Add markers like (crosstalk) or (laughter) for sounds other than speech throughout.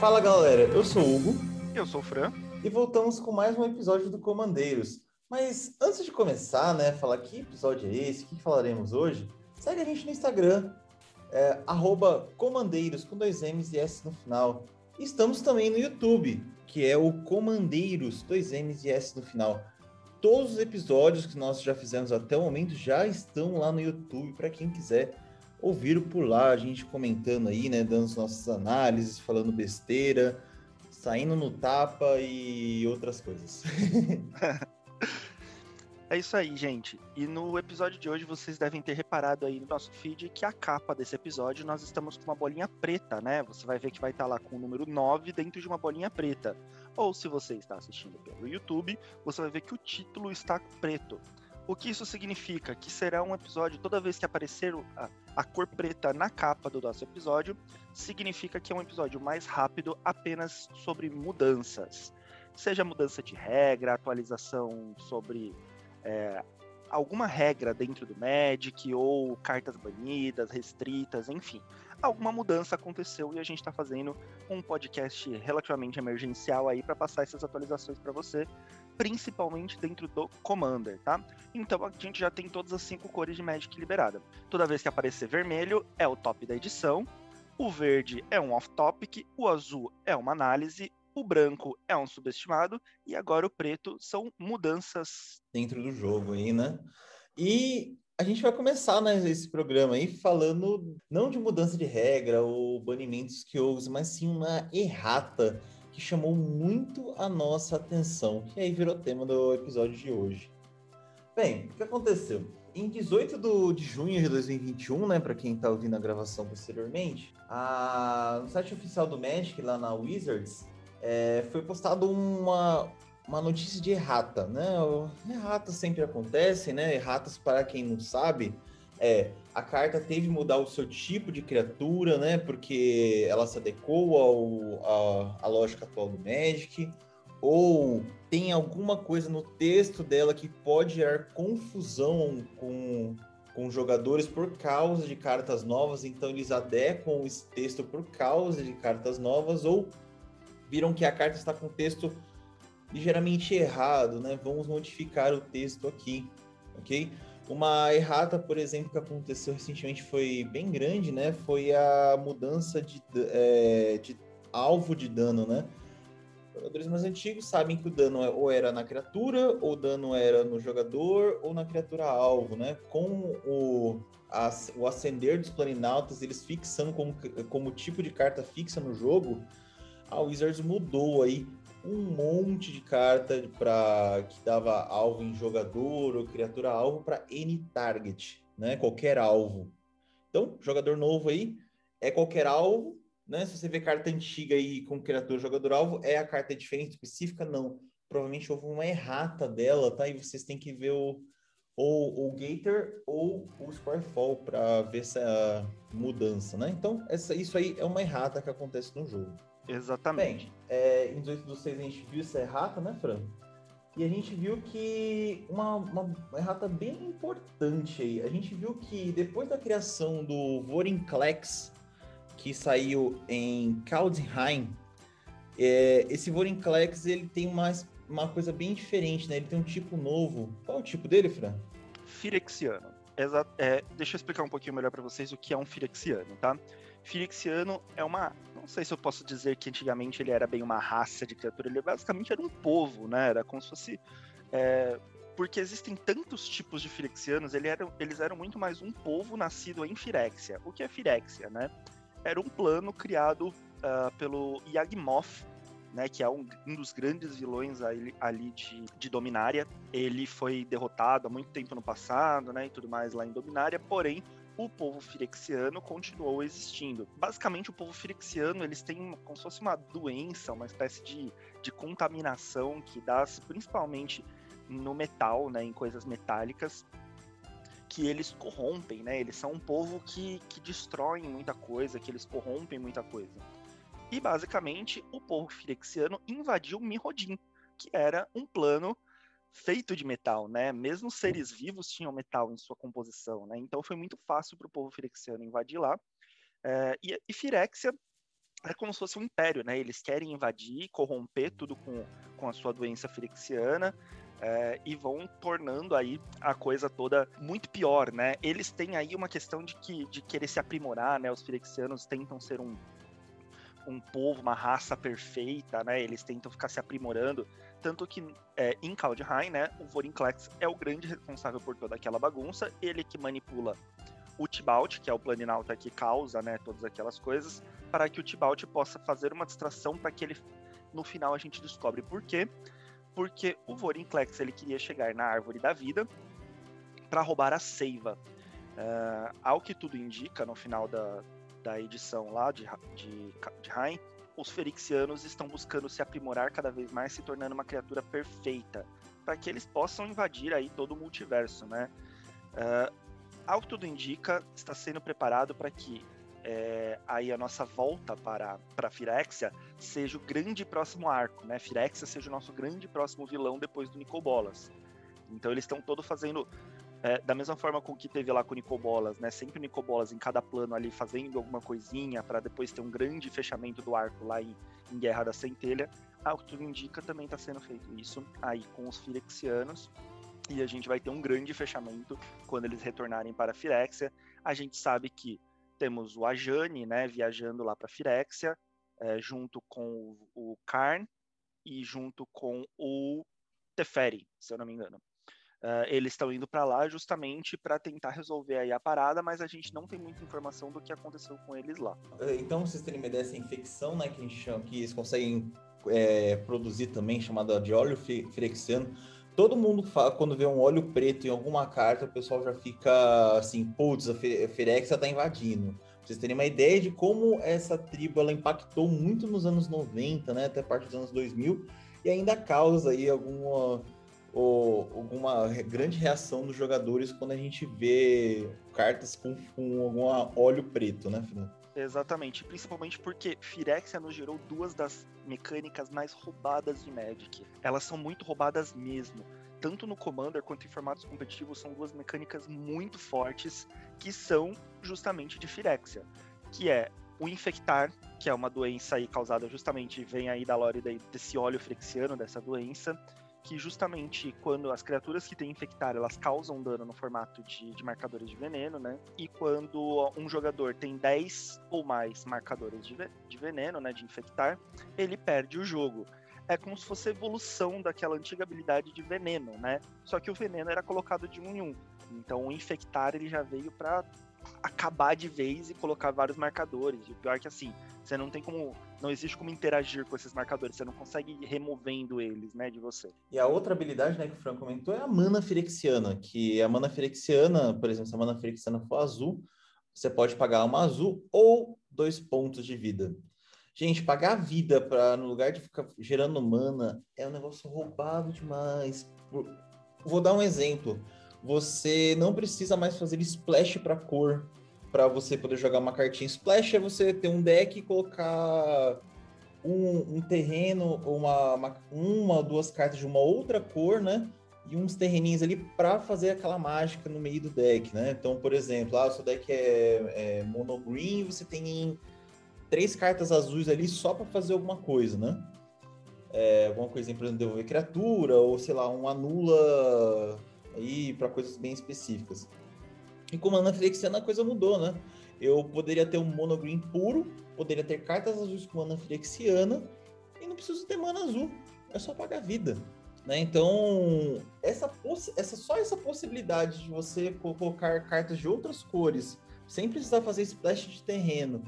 Fala galera, eu sou o Hugo. Eu sou o Fran. E voltamos com mais um episódio do Comandeiros. Mas antes de começar, né, falar que episódio é esse, o que falaremos hoje, segue a gente no Instagram, é, comandeiros com dois M's e S no final. Estamos também no YouTube, que é o Comandeiros, dois M's e S no final. Todos os episódios que nós já fizemos até o momento já estão lá no YouTube para quem quiser ouvir por lá, a gente comentando aí, né, dando as nossas análises, falando besteira, saindo no tapa e outras coisas. (laughs) É isso aí, gente. E no episódio de hoje vocês devem ter reparado aí no nosso feed que a capa desse episódio nós estamos com uma bolinha preta, né? Você vai ver que vai estar lá com o número 9 dentro de uma bolinha preta. Ou se você está assistindo pelo YouTube, você vai ver que o título está preto. O que isso significa? Que será um episódio, toda vez que aparecer a, a cor preta na capa do nosso episódio, significa que é um episódio mais rápido apenas sobre mudanças. Seja mudança de regra, atualização sobre é, alguma regra dentro do Magic, ou cartas banidas, restritas, enfim. Alguma mudança aconteceu e a gente está fazendo um podcast relativamente emergencial aí para passar essas atualizações para você, principalmente dentro do Commander, tá? Então a gente já tem todas as cinco cores de Magic liberada. Toda vez que aparecer vermelho é o top da edição, o verde é um off-topic, o azul é uma análise, o branco é um subestimado e agora o preto são mudanças dentro do jogo aí, né? E a gente vai começar né, esse programa aí falando não de mudança de regra ou banimentos que houve, mas sim uma errata que chamou muito a nossa atenção, que aí virou tema do episódio de hoje. Bem, o que aconteceu? Em 18 do, de junho de 2021, né, para quem está ouvindo a gravação posteriormente, a, no site oficial do Magic, lá na Wizards, é, foi postado uma, uma notícia de errata, né? Erratas sempre acontecem, né? Erratas, para quem não sabe, é a carta teve que mudar o seu tipo de criatura, né? Porque ela se adequou ao, a, a lógica atual do Magic, ou tem alguma coisa no texto dela que pode gerar confusão com, com jogadores por causa de cartas novas, então eles adequam esse texto por causa de cartas novas, ou viram que a carta está com texto ligeiramente errado, né? Vamos modificar o texto aqui, ok? Uma errata, por exemplo, que aconteceu recentemente foi bem grande, né? Foi a mudança de, é, de alvo de dano, né? Jogadores mais antigos sabem que o dano é, ou era na criatura, ou o dano era no jogador, ou na criatura alvo, né? Com o, o ascender dos planinautas, eles fixando como, como tipo de carta fixa no jogo, a Wizards mudou aí um monte de carta para que dava alvo em jogador ou criatura alvo para N target, né? Qualquer alvo. Então, jogador novo aí é qualquer alvo, né? Se você vê carta antiga aí com criatura jogador alvo, é a carta diferente específica? Não. Provavelmente houve uma errata dela, tá? E vocês têm que ver o ou o Gator ou o Squarefall para ver essa mudança, né? Então, essa, isso aí é uma errata que acontece no jogo. Exatamente. Bem, é, em 18 dos 6 a gente viu essa errata, né, Fran? E a gente viu que uma, uma errata bem importante aí. A gente viu que depois da criação do Vorinclex, que saiu em Kaldheim, é, esse Vorinclex ele tem uma, uma coisa bem diferente, né? Ele tem um tipo novo. Qual é o tipo dele, Fran? Firexiano. Exa é, deixa eu explicar um pouquinho melhor para vocês o que é um Firexiano, tá? Firexiano é uma. Não sei se eu posso dizer que antigamente ele era bem uma raça de criatura, ele basicamente era um povo, né? Era como se fosse. É, porque existem tantos tipos de Firexianos, ele era, eles eram muito mais um povo nascido em Firexia. O que é Firexia, né? Era um plano criado uh, pelo Yagmoth, né, que é um, um dos grandes vilões ali, ali, de, de Dominária. Ele foi derrotado há muito tempo no passado, né, e tudo mais lá em Dominária, porém o povo firexiano continuou existindo. Basicamente, o povo firexiano, eles têm como se fosse uma doença, uma espécie de, de contaminação que dá principalmente no metal, né, em coisas metálicas, que eles corrompem, né? Eles são um povo que, que destroem muita coisa, que eles corrompem muita coisa. E basicamente, o povo firexiano invadiu Mirrodin, que era um plano feito de metal, né? Mesmo seres vivos tinham metal em sua composição, né? Então foi muito fácil para o povo firexiano invadir lá. É, e, e Firexia é como se fosse um império, né? Eles querem invadir, corromper tudo com, com a sua doença firexiana. É, e vão tornando aí a coisa toda muito pior, né? Eles têm aí uma questão de, que, de querer se aprimorar, né? Os firexianos tentam ser um, um povo, uma raça perfeita, né? Eles tentam ficar se aprimorando. Tanto que é, em Kaldheim, né? O Vorinclex é o grande responsável por toda aquela bagunça. Ele que manipula o Tibalt, que é o planinauta que causa, né? Todas aquelas coisas para que o Tibalt possa fazer uma distração para que ele no final a gente descobre por quê. Porque o Vorinclex ele queria chegar na árvore da vida para roubar a seiva. Uh, ao que tudo indica, no final da, da edição lá de, de, de Rain, os Ferixianos estão buscando se aprimorar cada vez mais, se tornando uma criatura perfeita, para que eles possam invadir aí todo o multiverso, né? Uh, ao que tudo indica, está sendo preparado para que é, aí a nossa volta para, para Firexia seja o grande próximo arco, né? Firexia seja o nosso grande próximo vilão depois do Nicobolas. Então eles estão todos fazendo é, da mesma forma com que teve lá com o Nicobolas, né? Sempre o Nicobolas em cada plano ali fazendo alguma coisinha para depois ter um grande fechamento do arco lá em, em Guerra da Centelha. Ao que tudo indica, também está sendo feito isso aí com os Firexianos. E a gente vai ter um grande fechamento quando eles retornarem para Firexia. A gente sabe que temos o Ajani, né, viajando lá para Firexia, é, junto com o, o Karn e junto com o Teferi, se eu não me engano. Uh, eles estão indo para lá justamente para tentar resolver aí a parada, mas a gente não tem muita informação do que aconteceu com eles lá. É, então, vocês terem uma ideia dessa infecção, né, que chama, que eles conseguem é, produzir também, chamada de óleo firexiano, todo mundo fala, quando vê um óleo preto em alguma carta, o pessoal já fica assim, putz, a Firexia tá invadindo. Pra vocês terem uma ideia de como essa tribo ela impactou muito nos anos 90, né, até parte dos anos 2000, e ainda causa aí alguma, ou, alguma grande reação dos jogadores quando a gente vê cartas com, com algum óleo preto, né, Fernando? Exatamente, principalmente porque Firexia nos gerou duas das mecânicas mais roubadas de Magic. Elas são muito roubadas mesmo. Tanto no Commander quanto em formatos competitivos, são duas mecânicas muito fortes que são justamente de Firexia. Que é o Infectar, que é uma doença aí causada justamente, vem aí da lore desse óleo frexiano, dessa doença, que justamente quando as criaturas que têm infectar, elas causam dano no formato de, de marcadores de veneno, né? E quando um jogador tem 10 ou mais marcadores de, de veneno, né, de infectar, ele perde o jogo é como se fosse a evolução daquela antiga habilidade de veneno, né? Só que o veneno era colocado de um em um. Então o infectar ele já veio para acabar de vez e colocar vários marcadores. E o pior é que assim, você não tem como. Não existe como interagir com esses marcadores, você não consegue ir removendo eles, né, de você. E a outra habilidade, né, que o Franco comentou é a mana firexiana, que a mana firexiana, por exemplo, se a mana firexiana for azul, você pode pagar uma azul ou dois pontos de vida. Gente, pagar vida para no lugar de ficar gerando mana é um negócio roubado demais. Vou dar um exemplo você não precisa mais fazer splash para cor para você poder jogar uma cartinha. Splash é você ter um deck e colocar um, um terreno, uma, uma, uma duas cartas de uma outra cor, né? E uns terreninhos ali para fazer aquela mágica no meio do deck, né? Então, por exemplo, ah, o seu deck é, é mono green, você tem três cartas azuis ali só para fazer alguma coisa, né? É, alguma coisinha, por exemplo, devolver criatura, ou sei lá, um anula aí para coisas bem específicas. E com mana Firexiana a coisa mudou, né? Eu poderia ter um monogreen puro, poderia ter cartas azuis com mana Firexiana e não preciso ter mana azul, é só pagar vida. Né? Então, essa, essa, só essa possibilidade de você colocar cartas de outras cores, sem precisar fazer splash de terreno,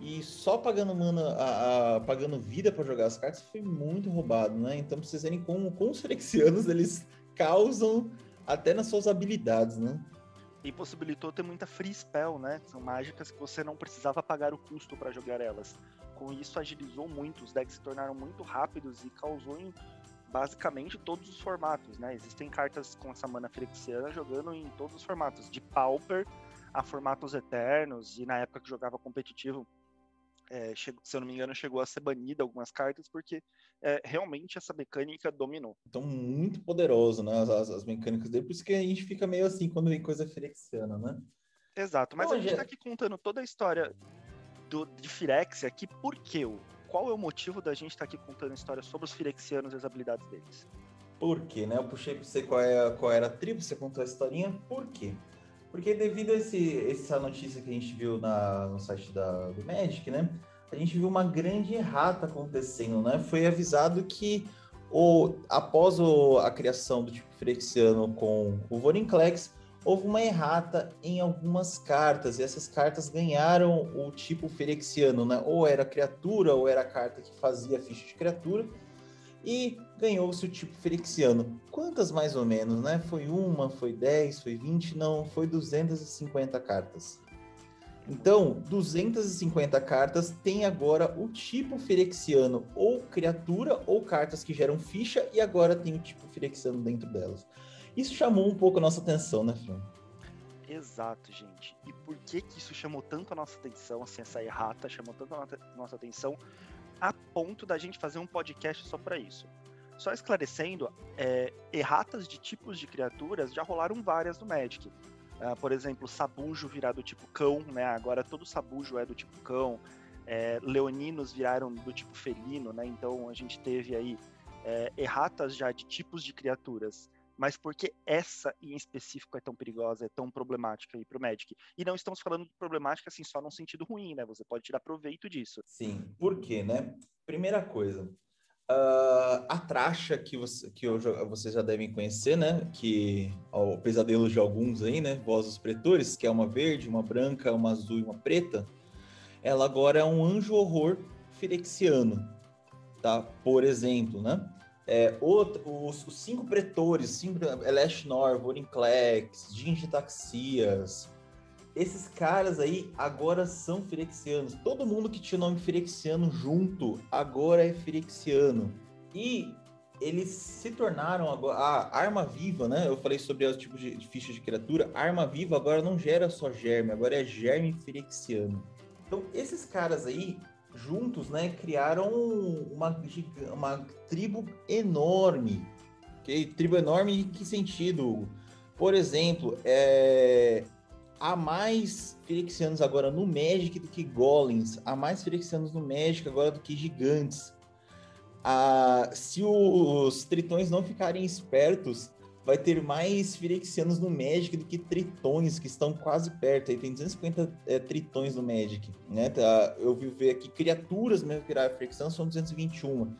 e só pagando mana, a, a pagando vida para jogar as cartas, foi muito roubado, né? Então, pra vocês verem como, como os Firexianos, eles causam até nas suas habilidades, né? E possibilitou ter muita free spell, né? São mágicas que você não precisava pagar o custo para jogar elas. Com isso agilizou muito, os decks se tornaram muito rápidos e causou em basicamente todos os formatos, né? Existem cartas com essa mana Firexiana jogando em todos os formatos, de Pauper a formatos eternos, e na época que jogava competitivo, é, chegou, se eu não me engano, chegou a ser banida algumas cartas, porque é, realmente essa mecânica dominou. Então, muito poderoso, né? As, as, mecânicas dele, por isso que a gente fica meio assim quando vem coisa ferexiana, né? Exato, mas a gente está aqui contando toda a história do, de Firexia, que por quê? Qual é o motivo da gente estar tá aqui contando histórias sobre os Firexianos e as habilidades deles? Por quê, né? Eu puxei para você qual, é, qual era a tribo, você contou a historinha. Por quê? Porque devido a esse, essa notícia que a gente viu na, no site da, do Magic, né? A gente viu uma grande errata acontecendo, né? Foi avisado que o, após o, a criação do tipo Frexiano com o Vorinclex, houve uma errata em algumas cartas, e essas cartas ganharam o tipo Ferexiano, né? Ou era criatura, ou era a carta que fazia ficha de criatura, e ganhou-se o tipo Ferexiano. Quantas mais ou menos, né? Foi uma, foi 10, foi 20? Não, foi 250 cartas. Então, 250 cartas tem agora o tipo Ferexiano, ou criatura, ou cartas que geram ficha, e agora tem o tipo Ferexiano dentro delas. Isso chamou um pouco a nossa atenção, né, Fran? Exato, gente. E por que que isso chamou tanto a nossa atenção, assim, essa errata chamou tanto a nossa atenção, a ponto da gente fazer um podcast só para isso? Só esclarecendo, é, erratas de tipos de criaturas já rolaram várias no Magic. Uh, por exemplo, sabujo virar do tipo cão, né? Agora todo sabujo é do tipo cão. É, leoninos viraram do tipo felino, né? Então a gente teve aí é, erratas já de tipos de criaturas. Mas por que essa em específico é tão perigosa, é tão problemática aí pro Magic? E não estamos falando de problemática assim só num sentido ruim, né? Você pode tirar proveito disso. Sim, por quê, né? Primeira coisa, Uh, a Tracha, que, você, que eu, vocês já devem conhecer, né? Que ó, o pesadelo de alguns aí, né? Voz dos Pretores, que é uma verde, uma branca, uma azul e uma preta. Ela agora é um anjo horror firexiano, tá? Por exemplo, né? É, outro, os, os, cinco pretores, cinco, Eleshnor, Vorinclex, Gingitaxias, esses caras aí agora são firexianos. Todo mundo que tinha o nome firexiano junto agora é firexiano. E eles se tornaram agora. A arma viva, né? Eu falei sobre os tipos de, de fichas de criatura. A arma viva agora não gera só germe, agora é germe firexiano. Então, esses caras aí, juntos, né, criaram uma, uma tribo enorme. Okay? Tribo enorme em que sentido? Por exemplo, é, há mais Phyrexianos agora no Magic do que Golems, há mais Phyrexianos no Magic agora do que Gigantes. Ah, se os Tritões não ficarem espertos, vai ter mais Phyrexianos no Magic do que Tritões, que estão quase perto. Aí tem 250 é, Tritões no Magic. Né? Tá, eu vi ver aqui criaturas mesmo que viraram Phyrexianos, são 221.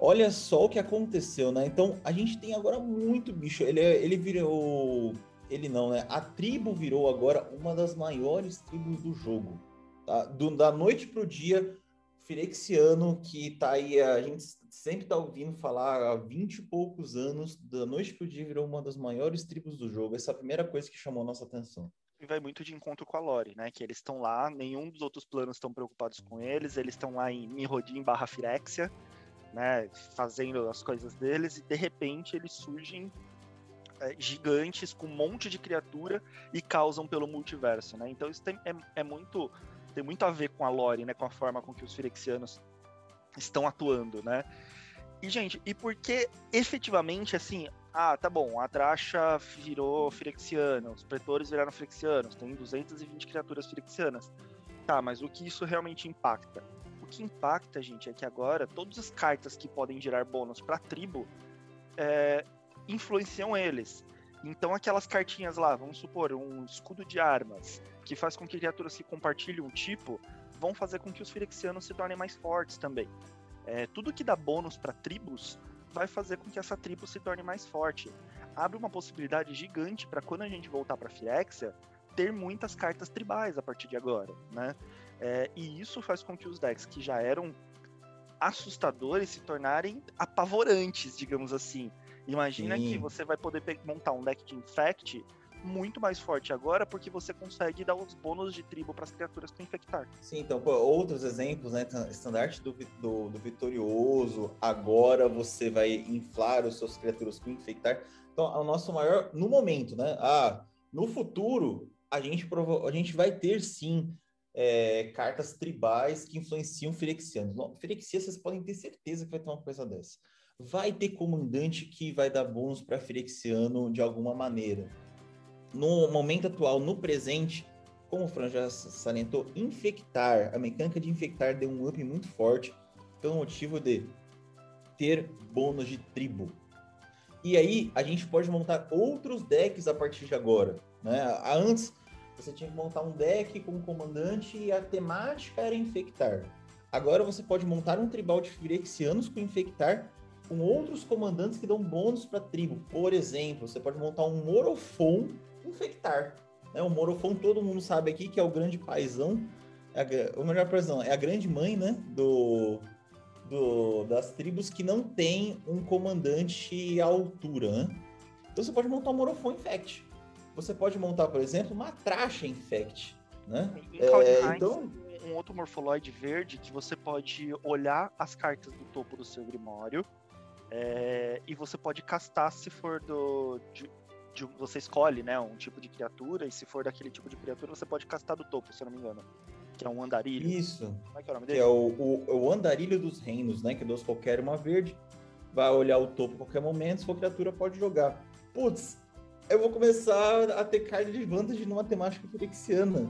Olha só o que aconteceu, né? Então, a gente tem agora muito bicho. Ele, é, ele virou ele não, né? A tribo virou agora uma das maiores tribos do jogo. Tá? Do, da noite pro dia, Firexiano, que tá aí, a gente sempre tá ouvindo falar há 20 e poucos anos, da noite pro dia virou uma das maiores tribos do jogo. Essa é a primeira coisa que chamou a nossa atenção. E vai muito de encontro com a Lore, né? Que eles estão lá, nenhum dos outros planos estão preocupados com eles, eles estão lá em Mirrodin barra Firexia, né? Fazendo as coisas deles, e de repente eles surgem é, gigantes com um monte de criatura e causam pelo multiverso, né? Então isso tem, é, é, muito tem muito a ver com a lore, né? Com a forma com que os Firexianos estão atuando, né? E gente, e por que efetivamente assim? Ah, tá bom, a Tracha virou Firexiana, os Pretores viraram Firexianos, tem 220 criaturas Firexianas. Tá, mas o que isso realmente impacta? O que impacta, gente, é que agora todas as cartas que podem gerar bônus para tribo é, influenciam eles. Então aquelas cartinhas lá, vamos supor, um escudo de armas, que faz com que criaturas que compartilhem um tipo, vão fazer com que os Firexianos se tornem mais fortes também. É, tudo que dá bônus para tribos vai fazer com que essa tribo se torne mais forte. Abre uma possibilidade gigante para quando a gente voltar para Firexia, ter muitas cartas tribais a partir de agora, né? É, e isso faz com que os decks que já eram assustadores se tornarem apavorantes, digamos assim. Imagina Sim. que você vai poder montar um deck de Infect muito mais forte agora, porque você consegue dar os bônus de tribo para as criaturas com infectar. Sim, então, pô, outros exemplos, né? Estandarte do, do, do, Vitorioso, agora você vai inflar os seus criaturas com infectar. Então, o nosso maior, no momento, né? Ah, no futuro, a gente, provo a gente vai ter sim é, cartas tribais que influenciam Firexianos. Firexia, vocês podem ter certeza que vai ter uma coisa dessa vai ter comandante que vai dar bônus para Firexiano de alguma maneira. No momento atual, no presente, como o Fran já salientou, infectar. A mecânica de infectar deu um up muito forte pelo motivo de ter bônus de tribo. E aí a gente pode montar outros decks a partir de agora. Né? Antes você tinha que montar um deck com um comandante e a temática era infectar. Agora você pode montar um tribal de Phyrexianos com infectar com outros comandantes que dão bônus para tribo. Por exemplo, você pode montar um Morofon infectar. Né? O Morofon todo mundo sabe aqui que é o grande paizão, é a, o melhor paizão, é a grande mãe, né, do, do, das tribos que não tem um comandante à altura, né? Então você pode montar um Morofon Infect. Você pode montar, por exemplo, uma Tracha Infect, né? Em é, então um outro morfoloide verde que você pode olhar as cartas do topo do seu grimório é, e você pode castar se for do. De, de, você escolhe, né, um tipo de criatura, e se for daquele tipo de criatura, você pode castar do topo, se eu não me engano. Que é um andarilho. Isso. Como é que é o nome dele? Que é o, o, o andarilho dos reinos, né? Que dois qualquer uma verde. Vai olhar o topo a qualquer momento, sua criatura pode jogar. Putz, eu vou começar a ter card de vantagem numa temática firexiana.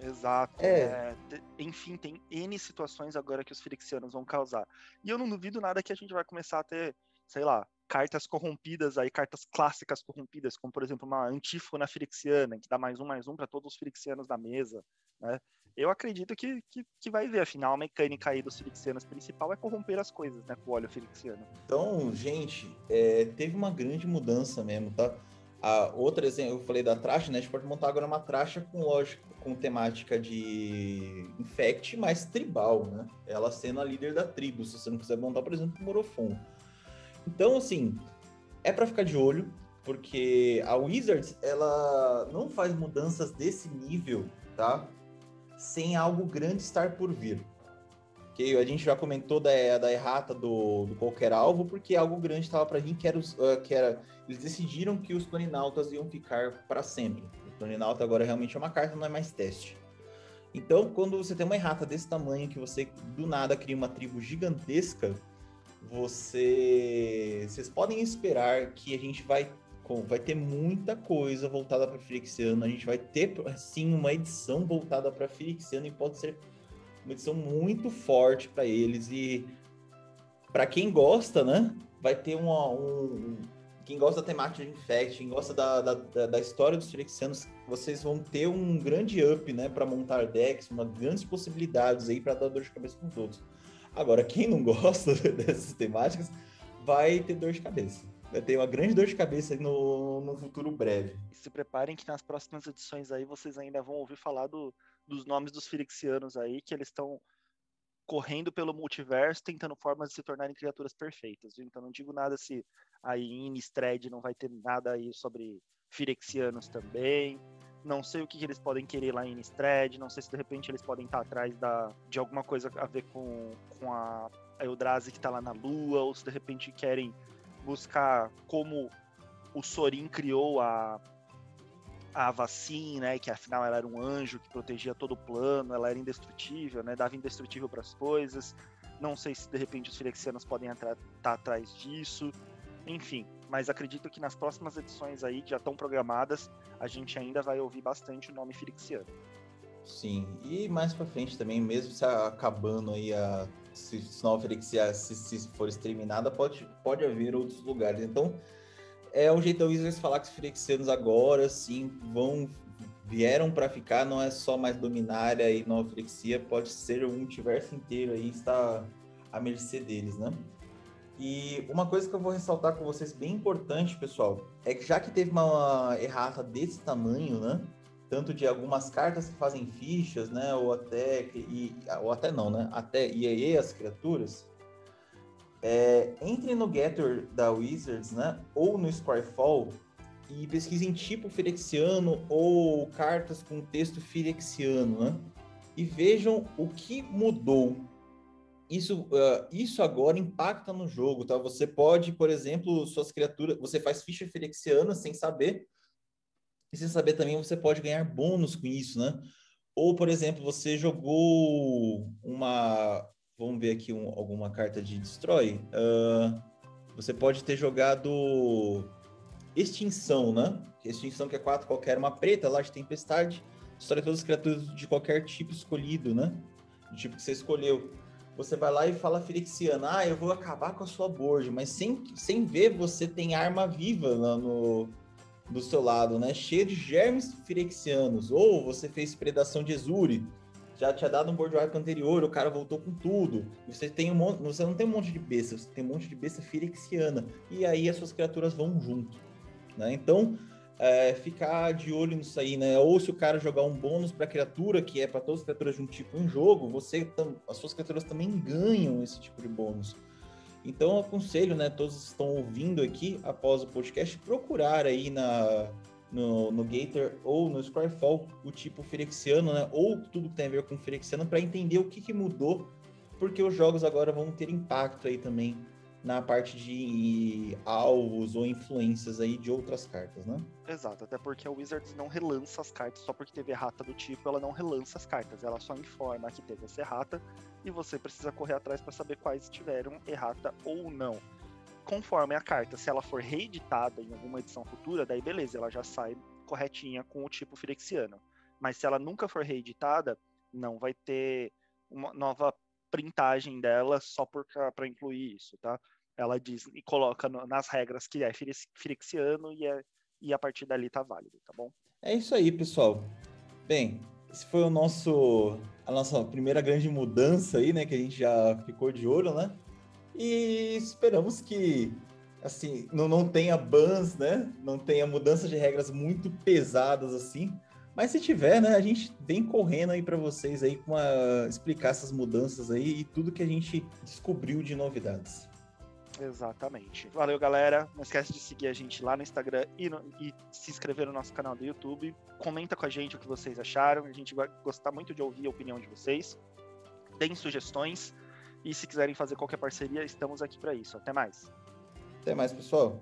Exato. É. É, enfim, tem N situações agora que os Firexianos vão causar. E eu não duvido nada que a gente vai começar a ter, sei lá, cartas corrompidas aí, cartas clássicas corrompidas, como por exemplo uma antífona Firexiana, que dá mais um, mais um para todos os Firexianos da mesa, né? Eu acredito que, que, que, vai ver, afinal, a mecânica aí dos Firexianos principal é corromper as coisas, né, com o óleo Firexiano. Então, gente, é, teve uma grande mudança mesmo, tá? A outra exemplo, eu falei da tracha, né? A gente pode montar agora uma tracha com lógica, com temática de infect, mais tribal, né? Ela sendo a líder da tribo, se você não quiser montar, por exemplo, o Morofon. Então, assim, é para ficar de olho, porque a Wizards, ela não faz mudanças desse nível, tá? Sem algo grande estar por vir. Que a gente já comentou da, da errata do, do qualquer alvo, porque algo grande estava para vir, que era, os, uh, que era eles decidiram que os Toninautas iam ficar para sempre. O Toninauta agora realmente é uma carta, não é mais teste. Então, quando você tem uma errata desse tamanho, que você do nada cria uma tribo gigantesca, você... vocês podem esperar que a gente vai, vai ter muita coisa voltada para Firixiano. A gente vai ter, sim, uma edição voltada para Firixiano e pode ser uma edição muito forte para eles. E para quem gosta, né, vai ter uma, um, quem gosta da temática de Infect, quem gosta da, da, da história dos Phyrexianos, vocês vão ter um grande up, né, para montar decks, uma grandes possibilidades aí para dar dor de cabeça com os outros. Agora, quem não (laughs) gosta dessas temáticas vai ter dor de cabeça. Vai ter uma grande dor de cabeça no, no futuro breve. Se preparem que nas próximas edições aí vocês ainda vão ouvir falar do, dos nomes dos Phyrexianos aí, que eles estão correndo pelo multiverso, tentando formas de se tornarem criaturas perfeitas. Viu? Então não digo nada se aí em Innistrad não vai ter nada aí sobre Firexianos também. Não sei o que, que eles podem querer lá em Innistrad, não sei se de repente eles podem estar atrás da, de alguma coisa a ver com, com a Eldrazi que está lá na Lua, ou se de repente querem buscar como o Sorin criou a, a vacina, né, que afinal ela era um anjo que protegia todo o plano, ela era indestrutível, né, dava indestrutível para as coisas. Não sei se de repente os Firexianos podem estar tá atrás disso. Enfim, mas acredito que nas próximas edições aí, que já estão programadas, a gente ainda vai ouvir bastante o nome Firexiano. Sim, e mais para frente também, mesmo se acabando aí a se, se se, se for exterminada, pode, pode haver outros lugares. Então, é o jeito da Wizards falar que os Phyrexianos agora sim vão vieram para ficar, não é só mais dominária e não Phyrexia, pode ser o multiverso inteiro aí está à mercê deles, né? E uma coisa que eu vou ressaltar com vocês bem importante, pessoal, é que já que teve uma errata desse tamanho, né? Tanto de algumas cartas que fazem fichas, né? Ou até e, ou até não, né? Até e aí as criaturas, é, entre no Getter da Wizards, né? Ou no Squarefall e pesquisem tipo Firexiano ou cartas com texto Firexiano, né? E vejam o que mudou. Isso, uh, isso agora impacta no jogo, tá? Você pode, por exemplo, suas criaturas, você faz ficha Firexiana sem saber, e sem saber também você pode ganhar bônus com isso, né? Ou, por exemplo, você jogou uma, Vamos ver aqui um, alguma carta de destrói. Uh, você pode ter jogado extinção, né? Extinção que é quatro qualquer, uma preta, lá de tempestade, história todas as criaturas de qualquer tipo escolhido, né? Do tipo que você escolheu. Você vai lá e fala Firexiana, ah, eu vou acabar com a sua board, mas sem, sem ver, você tem arma viva lá no, do seu lado, né? Cheia de germes firexianos. Ou você fez predação de Ezuri, já tinha dado um board wipe anterior, o cara voltou com tudo. Você tem um monte, você não tem um monte de besta, você tem um monte de besta firexiana. E aí as suas criaturas vão junto, né? Então, é, ficar de olho nisso aí, né? Ou se o cara jogar um bônus para criatura, que é para todas as criaturas de um tipo em jogo, você as suas criaturas também ganham esse tipo de bônus. Então, aconselho, né, todos que estão ouvindo aqui após o podcast, procurar aí na, no, no Gator ou no Scryfall o tipo Firexiano, né, ou tudo que tem a ver com Firexiano, para entender o que, que mudou, porque os jogos agora vão ter impacto aí também na parte de alvos ou influências aí de outras cartas, né? Exato, até porque a Wizards não relança as cartas só porque teve errata do tipo, ela não relança as cartas, ela só informa que teve essa errata e você precisa correr atrás para saber quais tiveram errata ou não. Conforme a carta, se ela for reeditada em alguma edição futura, daí beleza, ela já sai corretinha com o tipo firexiano. Mas se ela nunca for reeditada, não vai ter uma nova printagem dela só para incluir isso, tá? ela diz e coloca no, nas regras que é firexiano e, é, e a partir dali tá válido, tá bom? É isso aí, pessoal. Bem, esse foi o nosso a nossa primeira grande mudança aí, né, que a gente já ficou de olho, né? E esperamos que assim, não, não tenha bans, né? Não tenha mudança de regras muito pesadas assim. Mas se tiver, né, a gente vem correndo aí para vocês aí com a, explicar essas mudanças aí e tudo que a gente descobriu de novidades. Exatamente. Valeu, galera. Não esquece de seguir a gente lá no Instagram e, no, e, se inscrever no nosso canal do YouTube. Comenta com a gente o que vocês acharam. A gente vai gostar muito de ouvir a opinião de vocês. Deem sugestões. E se quiserem fazer qualquer parceria, estamos aqui para isso. Até mais. Até mais, pessoal.